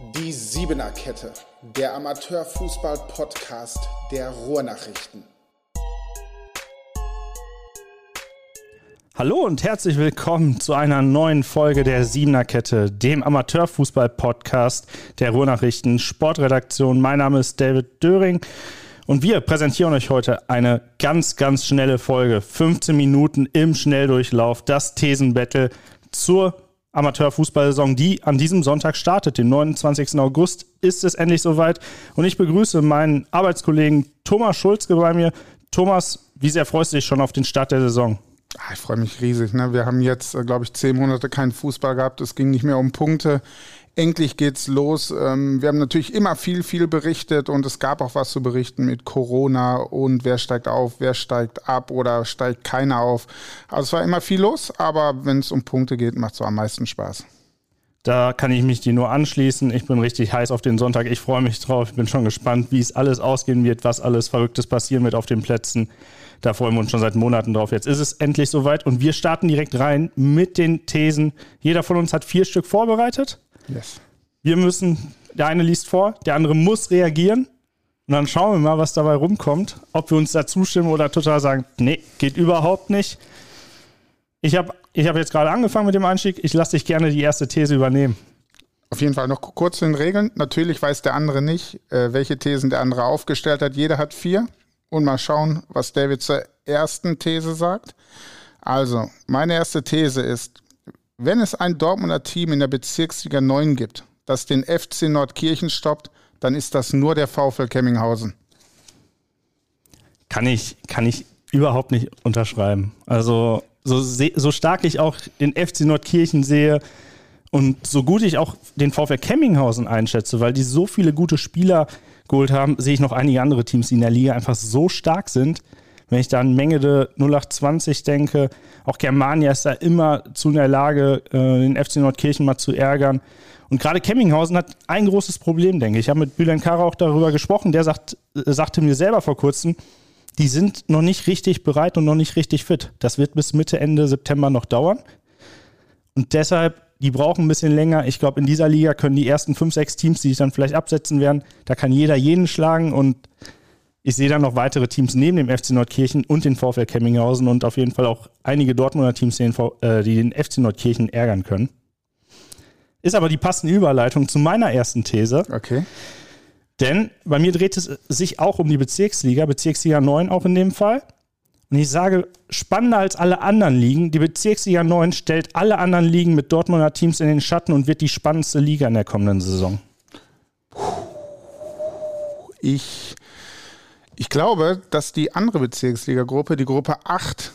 Die Siebener Kette, der Amateurfußball-Podcast der Ruhrnachrichten. Hallo und herzlich willkommen zu einer neuen Folge der Siebener Kette, dem Amateurfußball-Podcast der Ruhrnachrichten Sportredaktion. Mein Name ist David Döring und wir präsentieren euch heute eine ganz, ganz schnelle Folge. 15 Minuten im Schnelldurchlauf, das Thesenbattle zur Amateurfußballsaison, die an diesem Sonntag startet. Den 29. August ist es endlich soweit. Und ich begrüße meinen Arbeitskollegen Thomas Schulzke bei mir. Thomas, wie sehr freust du dich schon auf den Start der Saison? Ah, ich freue mich riesig. Ne? Wir haben jetzt, äh, glaube ich, zehn Monate keinen Fußball gehabt. Es ging nicht mehr um Punkte. Endlich geht's los. Ähm, wir haben natürlich immer viel, viel berichtet und es gab auch was zu berichten mit Corona und wer steigt auf, wer steigt ab oder steigt keiner auf. Also es war immer viel los, aber wenn es um Punkte geht, macht es am meisten Spaß. Da kann ich mich dir nur anschließen. Ich bin richtig heiß auf den Sonntag. Ich freue mich drauf. Ich bin schon gespannt, wie es alles ausgehen wird, was alles Verrücktes passieren wird auf den Plätzen. Da freuen wir uns schon seit Monaten drauf. Jetzt ist es endlich soweit und wir starten direkt rein mit den Thesen. Jeder von uns hat vier Stück vorbereitet. Yes. Wir müssen, der eine liest vor, der andere muss reagieren. Und dann schauen wir mal, was dabei rumkommt. Ob wir uns da zustimmen oder total sagen, nee, geht überhaupt nicht. Ich habe ich hab jetzt gerade angefangen mit dem Einstieg. Ich lasse dich gerne die erste These übernehmen. Auf jeden Fall noch kurz zu den Regeln. Natürlich weiß der andere nicht, äh, welche Thesen der andere aufgestellt hat. Jeder hat vier. Und mal schauen, was David zur ersten These sagt. Also, meine erste These ist, wenn es ein Dortmunder Team in der Bezirksliga 9 gibt, das den FC Nordkirchen stoppt, dann ist das nur der VfL Kemminghausen. Kann ich, kann ich überhaupt nicht unterschreiben. Also so, so stark ich auch den FC Nordkirchen sehe und so gut ich auch den VfL Kemminghausen einschätze, weil die so viele gute Spieler geholt haben, sehe ich noch einige andere Teams, die in der Liga einfach so stark sind. Wenn ich da an Mengede 0820 denke, auch Germania ist da immer zu in der Lage, äh, den FC Nordkirchen mal zu ärgern. Und gerade Kemminghausen hat ein großes Problem, denke ich. Ich habe mit Bülent Kara auch darüber gesprochen. Der sagt, äh, sagte mir selber vor kurzem, die sind noch nicht richtig bereit und noch nicht richtig fit. Das wird bis Mitte, Ende September noch dauern. Und deshalb, die brauchen ein bisschen länger. Ich glaube, in dieser Liga können die ersten fünf, sechs Teams, die sich dann vielleicht absetzen werden, da kann jeder jeden schlagen. Und ich sehe dann noch weitere Teams neben dem FC Nordkirchen und den VfL Kemminghausen und auf jeden Fall auch einige Dortmunder Teams, die den, äh, die den FC Nordkirchen ärgern können. Ist aber die passende Überleitung zu meiner ersten These. Okay. Denn bei mir dreht es sich auch um die Bezirksliga, Bezirksliga 9 auch in dem Fall. Und ich sage, spannender als alle anderen Ligen, die Bezirksliga 9 stellt alle anderen Ligen mit Dortmunder Teams in den Schatten und wird die spannendste Liga in der kommenden Saison. Ich, ich glaube, dass die andere Bezirksliga-Gruppe, die Gruppe 8,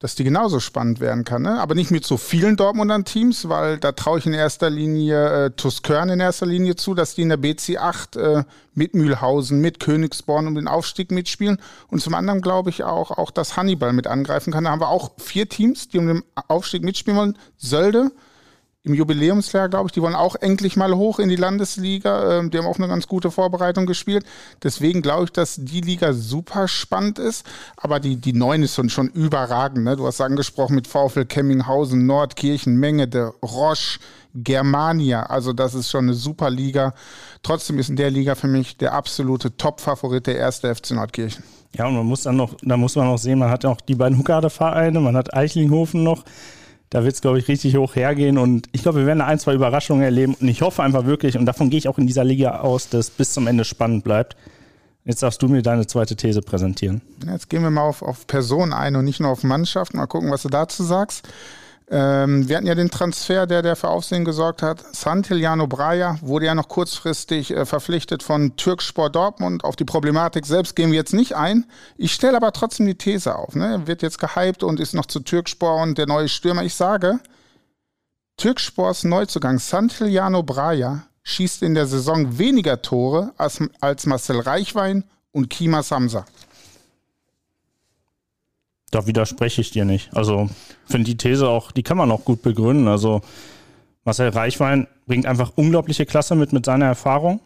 dass die genauso spannend werden kann. Ne? Aber nicht mit so vielen Dortmunder Teams, weil da traue ich in erster Linie äh, Tuskörn in erster Linie zu, dass die in der BC8 äh, mit Mühlhausen, mit Königsborn um den Aufstieg mitspielen. Und zum anderen glaube ich auch, auch, dass Hannibal mit angreifen kann. Da haben wir auch vier Teams, die um den Aufstieg mitspielen wollen. Sölde, im Jubiläumsjahr, glaube ich. Die wollen auch endlich mal hoch in die Landesliga. Ähm, die haben auch eine ganz gute Vorbereitung gespielt. Deswegen glaube ich, dass die Liga super spannend ist. Aber die, die Neun ist schon, schon überragend. Ne? Du hast angesprochen mit VfL Kemminghausen, Nordkirchen, Mengede, Roche, Germania. Also das ist schon eine super Liga. Trotzdem ist in der Liga für mich der absolute Top-Favorit der erste FC Nordkirchen. Ja, und man muss dann noch, da muss man noch sehen, man hat auch die beiden Huckade-Vereine, man hat Eichlinghofen noch. Da wird es, glaube ich, richtig hoch hergehen. Und ich glaube, wir werden ein, zwei Überraschungen erleben. Und ich hoffe einfach wirklich, und davon gehe ich auch in dieser Liga aus, dass es bis zum Ende spannend bleibt. Jetzt darfst du mir deine zweite These präsentieren. Jetzt gehen wir mal auf, auf Personen ein und nicht nur auf Mannschaft. Mal gucken, was du dazu sagst. Ähm, wir hatten ja den Transfer, der, der für Aufsehen gesorgt hat. Santiliano Braja wurde ja noch kurzfristig äh, verpflichtet von Türkspor Dortmund. Auf die Problematik selbst gehen wir jetzt nicht ein. Ich stelle aber trotzdem die These auf. Ne? Wird jetzt gehypt und ist noch zu Türkspor und der neue Stürmer. Ich sage, Türkspors Neuzugang Santiliano Braja schießt in der Saison weniger Tore als, als Marcel Reichwein und Kima Samsa. Da widerspreche ich dir nicht. Also finde die These auch, die kann man auch gut begründen. Also Marcel Reichwein bringt einfach unglaubliche Klasse mit mit seiner Erfahrung.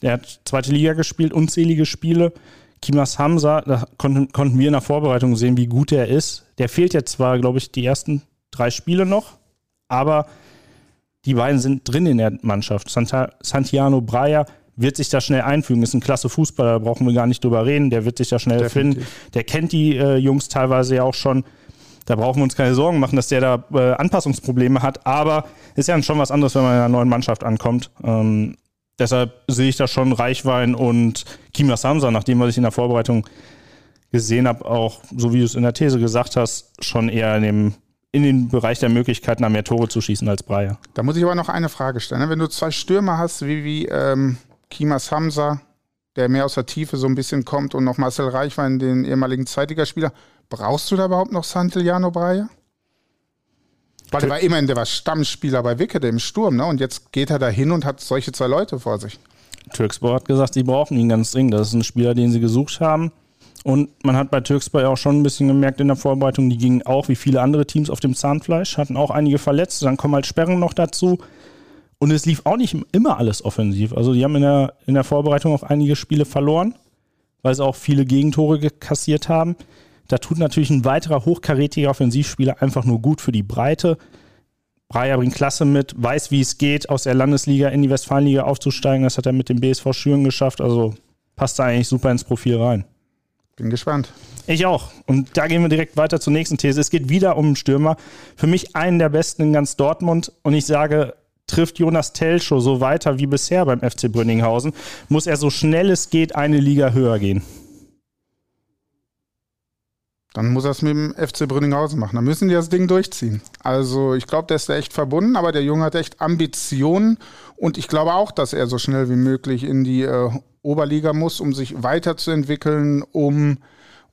Er hat zweite Liga gespielt, unzählige Spiele. Kimas Hamza, da konnten, konnten wir in der Vorbereitung sehen, wie gut er ist. Der fehlt jetzt zwar, glaube ich, die ersten drei Spiele noch, aber die beiden sind drin in der Mannschaft. Santa, Santiano Breyer wird sich da schnell einfügen. Ist ein klasse Fußballer, da brauchen wir gar nicht drüber reden. Der wird sich da schnell Definitiv. finden. Der kennt die äh, Jungs teilweise ja auch schon. Da brauchen wir uns keine Sorgen machen, dass der da äh, Anpassungsprobleme hat. Aber ist ja schon was anderes, wenn man in einer neuen Mannschaft ankommt. Ähm, deshalb sehe ich da schon Reichwein und Kima Samsa, nachdem was ich in der Vorbereitung gesehen habe, auch so wie du es in der These gesagt hast, schon eher in dem in den Bereich der Möglichkeiten, da mehr Tore zu schießen als Breyer. Da muss ich aber noch eine Frage stellen. Ne? Wenn du zwei Stürmer hast, wie, wie ähm, Kimas Hamza, der mehr aus der Tiefe so ein bisschen kommt, und noch Marcel Reichwein, den ehemaligen Zweitligaspieler, brauchst du da überhaupt noch Santillano Breyer? Weil der war immerhin, der war Stammspieler bei Wickede im Sturm, ne? Und jetzt geht er da hin und hat solche zwei Leute vor sich. Türkspor hat gesagt, sie brauchen ihn ganz dringend. Das ist ein Spieler, den sie gesucht haben. Und man hat bei Türkspor auch schon ein bisschen gemerkt in der Vorbereitung, die gingen auch wie viele andere Teams auf dem Zahnfleisch, hatten auch einige verletzt, dann kommen halt Sperren noch dazu. Und es lief auch nicht immer alles offensiv. Also die haben in der, in der Vorbereitung auch einige Spiele verloren, weil sie auch viele Gegentore kassiert haben. Da tut natürlich ein weiterer hochkarätiger Offensivspieler einfach nur gut für die Breite. Breyer bringt Klasse mit, weiß, wie es geht, aus der Landesliga in die Westfalenliga aufzusteigen. Das hat er mit dem BSV Schüren geschafft. Also passt da eigentlich super ins Profil rein. Bin gespannt. Ich auch. Und da gehen wir direkt weiter zur nächsten These. Es geht wieder um einen Stürmer. Für mich einen der besten in ganz Dortmund. Und ich sage, trifft Jonas Telschow so weiter wie bisher beim FC Brünninghausen, muss er so schnell es geht eine Liga höher gehen. Dann muss er es mit dem FC Brünninghausen machen. Dann müssen die das Ding durchziehen. Also ich glaube, der ist da echt verbunden, aber der Junge hat echt Ambitionen und ich glaube auch, dass er so schnell wie möglich in die äh, Oberliga muss, um sich weiterzuentwickeln, um,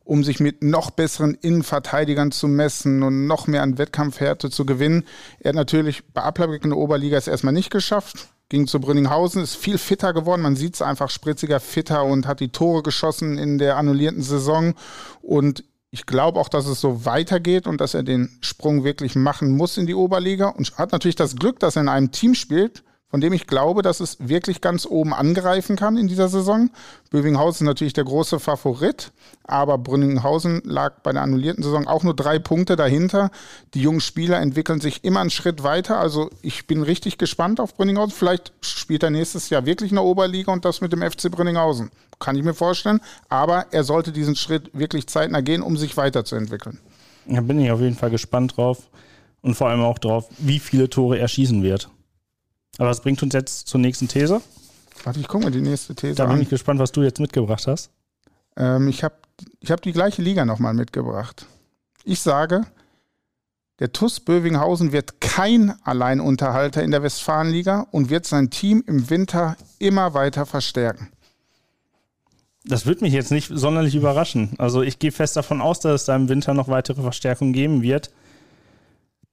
um sich mit noch besseren Innenverteidigern zu messen und noch mehr an Wettkampfhärte zu gewinnen. Er hat natürlich bei Applerbeck in der Oberliga es erstmal nicht geschafft, ging zu Brünninghausen, ist viel fitter geworden. Man sieht es einfach spritziger, fitter und hat die Tore geschossen in der annullierten Saison. Und ich glaube auch, dass es so weitergeht und dass er den Sprung wirklich machen muss in die Oberliga und hat natürlich das Glück, dass er in einem Team spielt, von dem ich glaube, dass es wirklich ganz oben angreifen kann in dieser Saison. Bövinghausen ist natürlich der große Favorit, aber Brünninghausen lag bei der annullierten Saison auch nur drei Punkte dahinter. Die jungen Spieler entwickeln sich immer einen Schritt weiter. Also ich bin richtig gespannt auf Brünninghausen. Vielleicht spielt er nächstes Jahr wirklich in der Oberliga und das mit dem FC Brünninghausen. Kann ich mir vorstellen. Aber er sollte diesen Schritt wirklich zeitnah gehen, um sich weiterzuentwickeln. Da bin ich auf jeden Fall gespannt drauf. Und vor allem auch drauf, wie viele Tore er schießen wird. Aber das bringt uns jetzt zur nächsten These. Warte, ich gucke mal die nächste These Da bin an. ich gespannt, was du jetzt mitgebracht hast. Ähm, ich habe ich hab die gleiche Liga nochmal mitgebracht. Ich sage, der TUS Bövinghausen wird kein Alleinunterhalter in der Westfalenliga und wird sein Team im Winter immer weiter verstärken. Das wird mich jetzt nicht sonderlich überraschen. Also ich gehe fest davon aus, dass es da im Winter noch weitere Verstärkungen geben wird.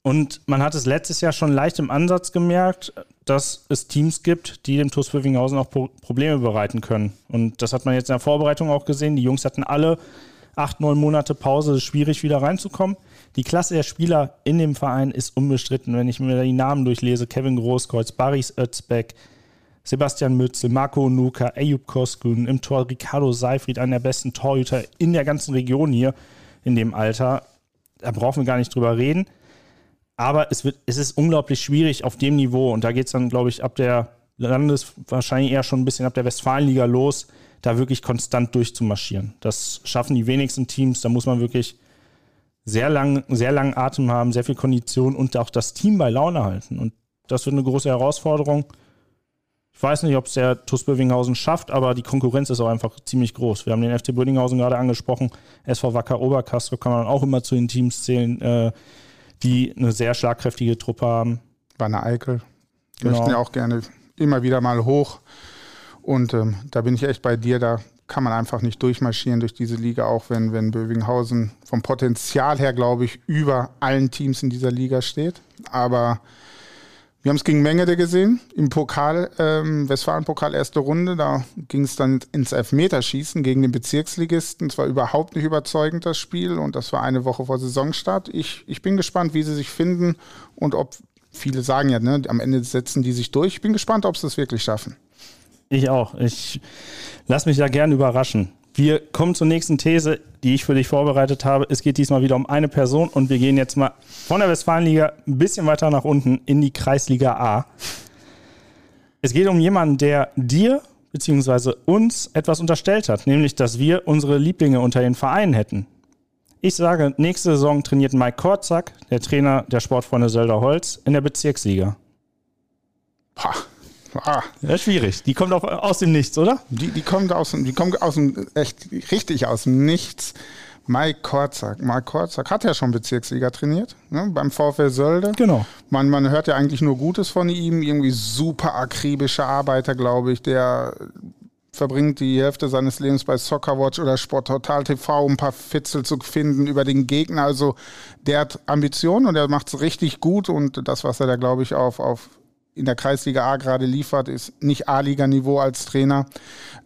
Und man hat es letztes Jahr schon leicht im Ansatz gemerkt, dass es Teams gibt, die dem TuS Pfiffinghausen auch Probleme bereiten können. Und das hat man jetzt in der Vorbereitung auch gesehen. Die Jungs hatten alle acht, neun Monate Pause, es ist schwierig wieder reinzukommen. Die Klasse der Spieler in dem Verein ist unbestritten. Wenn ich mir die Namen durchlese, Kevin Großkreuz, Baris Özbeck, Sebastian Mützel, Marco Nuka, Eyüp Koskun, im Tor Ricardo Seifried, einer der besten Torhüter in der ganzen Region hier in dem Alter. Da brauchen wir gar nicht drüber reden. Aber es, wird, es ist unglaublich schwierig auf dem Niveau. Und da geht es dann, glaube ich, ab der Landes, wahrscheinlich eher schon ein bisschen ab der Westfalenliga los, da wirklich konstant durchzumarschieren. Das schaffen die wenigsten Teams. Da muss man wirklich sehr lang, sehr langen Atem haben, sehr viel Kondition und auch das Team bei Laune halten. Und das wird eine große Herausforderung. Ich weiß nicht, ob es der TuS Bövinghausen schafft, aber die Konkurrenz ist auch einfach ziemlich groß. Wir haben den FC Bövinghausen gerade angesprochen. SV Wacker Oberkastro kann man auch immer zu den Teams zählen, äh, die eine sehr schlagkräftige Truppe haben. Wanne Eickel genau. möchten ja auch gerne immer wieder mal hoch. Und ähm, da bin ich echt bei dir, da kann man einfach nicht durchmarschieren durch diese Liga, auch wenn, wenn Bövinghausen vom Potenzial her, glaube ich, über allen Teams in dieser Liga steht. Aber wir haben es gegen Mengede gesehen im Pokal, ähm, Westfalen-Pokal erste Runde. Da ging es dann ins Elfmeterschießen gegen den Bezirksligisten. Es war überhaupt nicht überzeugend, das Spiel. Und das war eine Woche vor Saisonstart. Ich, ich bin gespannt, wie sie sich finden und ob, viele sagen ja, ne, am Ende setzen die sich durch. Ich bin gespannt, ob sie es wirklich schaffen. Ich auch. Ich lasse mich da gern überraschen. Wir kommen zur nächsten These, die ich für dich vorbereitet habe. Es geht diesmal wieder um eine Person und wir gehen jetzt mal von der Westfalenliga ein bisschen weiter nach unten in die Kreisliga A. Es geht um jemanden, der dir bzw. uns etwas unterstellt hat, nämlich dass wir unsere Lieblinge unter den Vereinen hätten. Ich sage, nächste Saison trainiert Mike Korczak, der Trainer der Sportfreunde Sölder Holz, in der Bezirksliga. Pah. Ah. Ja, schwierig. Die kommt auch aus dem Nichts, oder? Die, die kommt aus, die kommt aus dem, echt richtig aus dem Nichts. Mike Korczak. Mike Korczak hat ja schon Bezirksliga trainiert, ne, beim VfL Sölde. Genau. Man, man hört ja eigentlich nur Gutes von ihm. Irgendwie super akribischer Arbeiter, glaube ich, der verbringt die Hälfte seines Lebens bei Soccerwatch oder Sport Total TV, um ein paar Fitzel zu finden über den Gegner. Also der hat Ambitionen und er macht es richtig gut und das, was er da, glaube ich, auf, auf in der Kreisliga A gerade liefert, ist nicht A-Liga-Niveau als Trainer.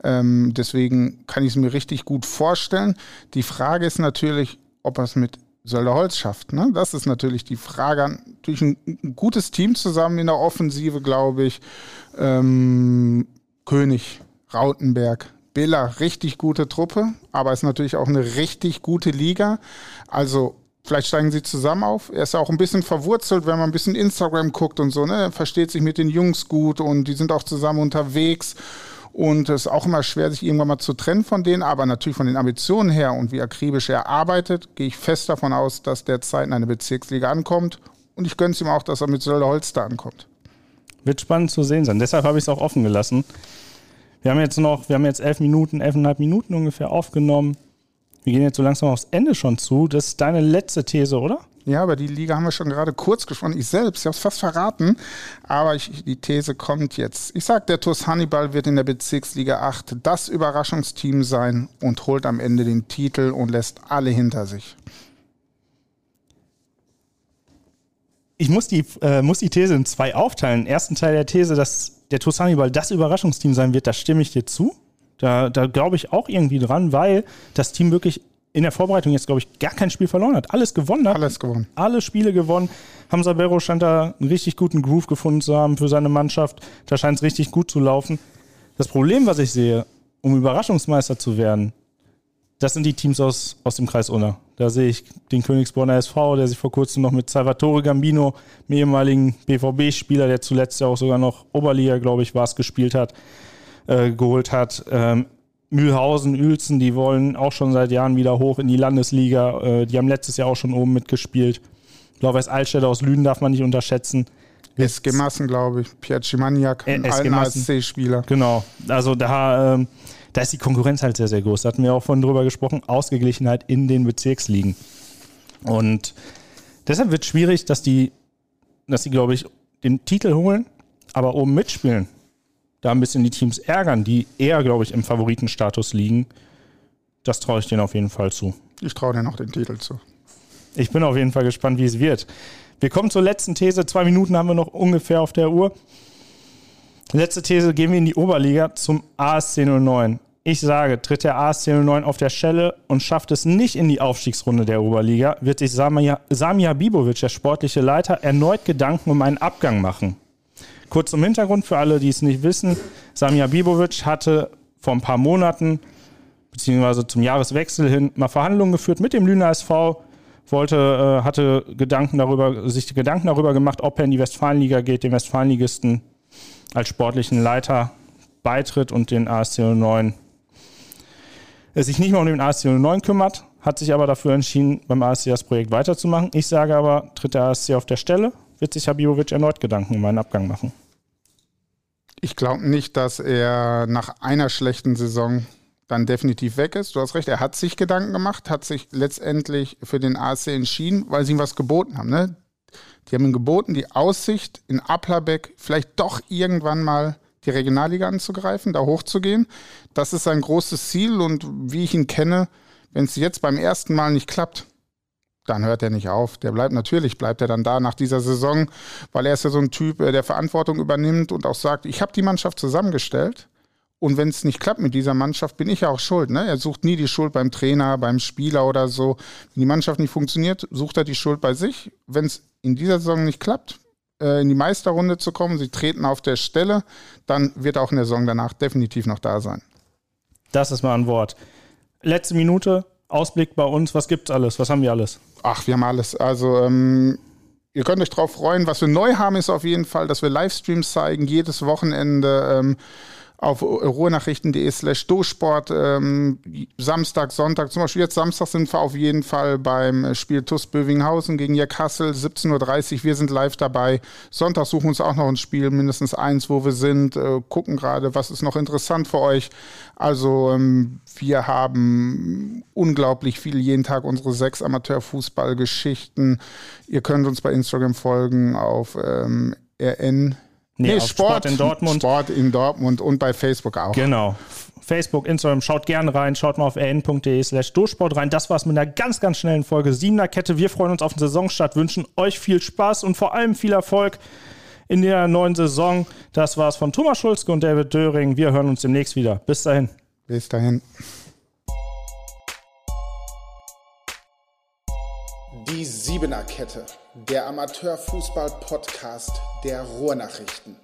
Ähm, deswegen kann ich es mir richtig gut vorstellen. Die Frage ist natürlich, ob er es mit Sölder Holz schafft. Ne? Das ist natürlich die Frage. Natürlich ein, ein gutes Team zusammen in der Offensive, glaube ich. Ähm, König, Rautenberg, Biller, richtig gute Truppe, aber ist natürlich auch eine richtig gute Liga. Also Vielleicht steigen sie zusammen auf. Er ist auch ein bisschen verwurzelt, wenn man ein bisschen Instagram guckt und so. Ne? Er versteht sich mit den Jungs gut und die sind auch zusammen unterwegs. Und es ist auch immer schwer, sich irgendwann mal zu trennen von denen. Aber natürlich von den Ambitionen her und wie akribisch er arbeitet, gehe ich fest davon aus, dass der Zeit in eine Bezirksliga ankommt. Und ich gönne es ihm auch, dass er mit Sölder Holster ankommt. Wird spannend zu sehen sein. Deshalb habe ich es auch offen gelassen. Wir haben jetzt noch, wir haben jetzt elf Minuten, elfeinhalb Minuten ungefähr aufgenommen. Wir gehen jetzt so langsam aufs Ende schon zu. Das ist deine letzte These, oder? Ja, aber die Liga haben wir schon gerade kurz gesprochen. Ich selbst, ich habe es fast verraten, aber ich, die These kommt jetzt. Ich sage, der TuS Hannibal wird in der Bezirksliga 8 das Überraschungsteam sein und holt am Ende den Titel und lässt alle hinter sich. Ich muss die, äh, muss die These in zwei aufteilen. Ersten Teil der These, dass der TuS Hannibal das Überraschungsteam sein wird, da stimme ich dir zu. Da, da glaube ich auch irgendwie dran, weil das Team wirklich in der Vorbereitung jetzt, glaube ich, gar kein Spiel verloren hat. Alles gewonnen hat. Alles gewonnen. Alle Spiele gewonnen. Hamza Berro scheint da einen richtig guten Groove gefunden zu haben für seine Mannschaft. Da scheint es richtig gut zu laufen. Das Problem, was ich sehe, um Überraschungsmeister zu werden, das sind die Teams aus, aus dem Kreis Unna. Da sehe ich den Königsborner SV, der sich vor kurzem noch mit Salvatore Gambino, dem ehemaligen BVB-Spieler, der zuletzt ja auch sogar noch Oberliga, glaube ich, war es, gespielt hat, äh, geholt hat. Ähm, Mühlhausen, Uelzen, die wollen auch schon seit Jahren wieder hoch in die Landesliga. Äh, die haben letztes Jahr auch schon oben mitgespielt. Blau-Weiß Altstädte aus Lüden darf man nicht unterschätzen. SG Massen, glaube ich. Pierre Cimaniak, Äh, ein. ASC-Spieler. Genau. Also da, ähm, da ist die Konkurrenz halt sehr, sehr groß. Da hatten wir auch vorhin drüber gesprochen. Ausgeglichenheit in den Bezirksligen. Und deshalb wird es schwierig, dass die, dass die, glaube ich, den Titel holen, aber oben mitspielen. Da ein bisschen die Teams ärgern, die eher, glaube ich, im Favoritenstatus liegen. Das traue ich denen auf jeden Fall zu. Ich traue dir noch den Titel zu. Ich bin auf jeden Fall gespannt, wie es wird. Wir kommen zur letzten These. Zwei Minuten haben wir noch ungefähr auf der Uhr. Letzte These, gehen wir in die Oberliga zum ASC 09. Ich sage, tritt der ASC 09 auf der Stelle und schafft es nicht in die Aufstiegsrunde der Oberliga, wird sich Samia, Samia Bibovic, der sportliche Leiter, erneut Gedanken um einen Abgang machen. Kurz zum Hintergrund für alle, die es nicht wissen. Samia Bibovic hatte vor ein paar Monaten, beziehungsweise zum Jahreswechsel hin, mal Verhandlungen geführt mit dem Lüner SV, wollte, äh, hatte Gedanken darüber, sich Gedanken darüber gemacht, ob er in die Westfalenliga geht, den Westfalenligisten als sportlichen Leiter beitritt und den ASC 09 er sich nicht mehr um den ASC 09 kümmert, hat sich aber dafür entschieden, beim ASC das Projekt weiterzumachen. Ich sage aber, tritt der ASC auf der Stelle, wird sich Habibovic erneut Gedanken um einen Abgang machen. Ich glaube nicht, dass er nach einer schlechten Saison dann definitiv weg ist. Du hast recht, er hat sich Gedanken gemacht, hat sich letztendlich für den ASC entschieden, weil sie ihm was geboten haben. Ne? Die haben ihm geboten, die Aussicht in Applerbeck vielleicht doch irgendwann mal die Regionalliga anzugreifen, da hochzugehen. Das ist sein großes Ziel und wie ich ihn kenne, wenn es jetzt beim ersten Mal nicht klappt, dann hört er nicht auf. Der bleibt natürlich, bleibt er dann da nach dieser Saison, weil er ist ja so ein Typ, äh, der Verantwortung übernimmt und auch sagt, ich habe die Mannschaft zusammengestellt und wenn es nicht klappt mit dieser Mannschaft, bin ich ja auch schuld. Ne? Er sucht nie die Schuld beim Trainer, beim Spieler oder so. Wenn die Mannschaft nicht funktioniert, sucht er die Schuld bei sich. Wenn es in dieser Saison nicht klappt, äh, in die Meisterrunde zu kommen, sie treten auf der Stelle, dann wird er auch in der Saison danach definitiv noch da sein. Das ist mal ein Wort. letzte Minute, Ausblick bei uns. Was gibt's alles? Was haben wir alles? Ach, wir haben alles. Also, ähm, ihr könnt euch drauf freuen. Was wir neu haben, ist auf jeden Fall, dass wir Livestreams zeigen, jedes Wochenende. Ähm, auf ruhrnachrichten.de slash dosport. Ähm, Samstag, Sonntag, zum Beispiel jetzt Samstag sind wir auf jeden Fall beim Spiel TuS Bövinghausen gegen Jack Hassel, 17.30 Uhr. Wir sind live dabei. Sonntag suchen wir uns auch noch ein Spiel, mindestens eins, wo wir sind, äh, gucken gerade, was ist noch interessant für euch. Also ähm, wir haben unglaublich viel, jeden Tag unsere sechs Amateurfußballgeschichten. Ihr könnt uns bei Instagram folgen auf ähm, rn Nee, nee Sport, Sport, in Dortmund. Sport in Dortmund und bei Facebook auch. Genau. Facebook, Instagram, schaut gerne rein, schaut mal auf rn.de slash durchsport rein. Das war's mit einer ganz, ganz schnellen Folge Siebener Kette. Wir freuen uns auf den Saisonstart, wünschen euch viel Spaß und vor allem viel Erfolg in der neuen Saison. Das war's von Thomas Schulzke und David Döring. Wir hören uns demnächst wieder. Bis dahin. Bis dahin. Die Siebener Kette, der Amateurfußball-Podcast der Ruhrnachrichten.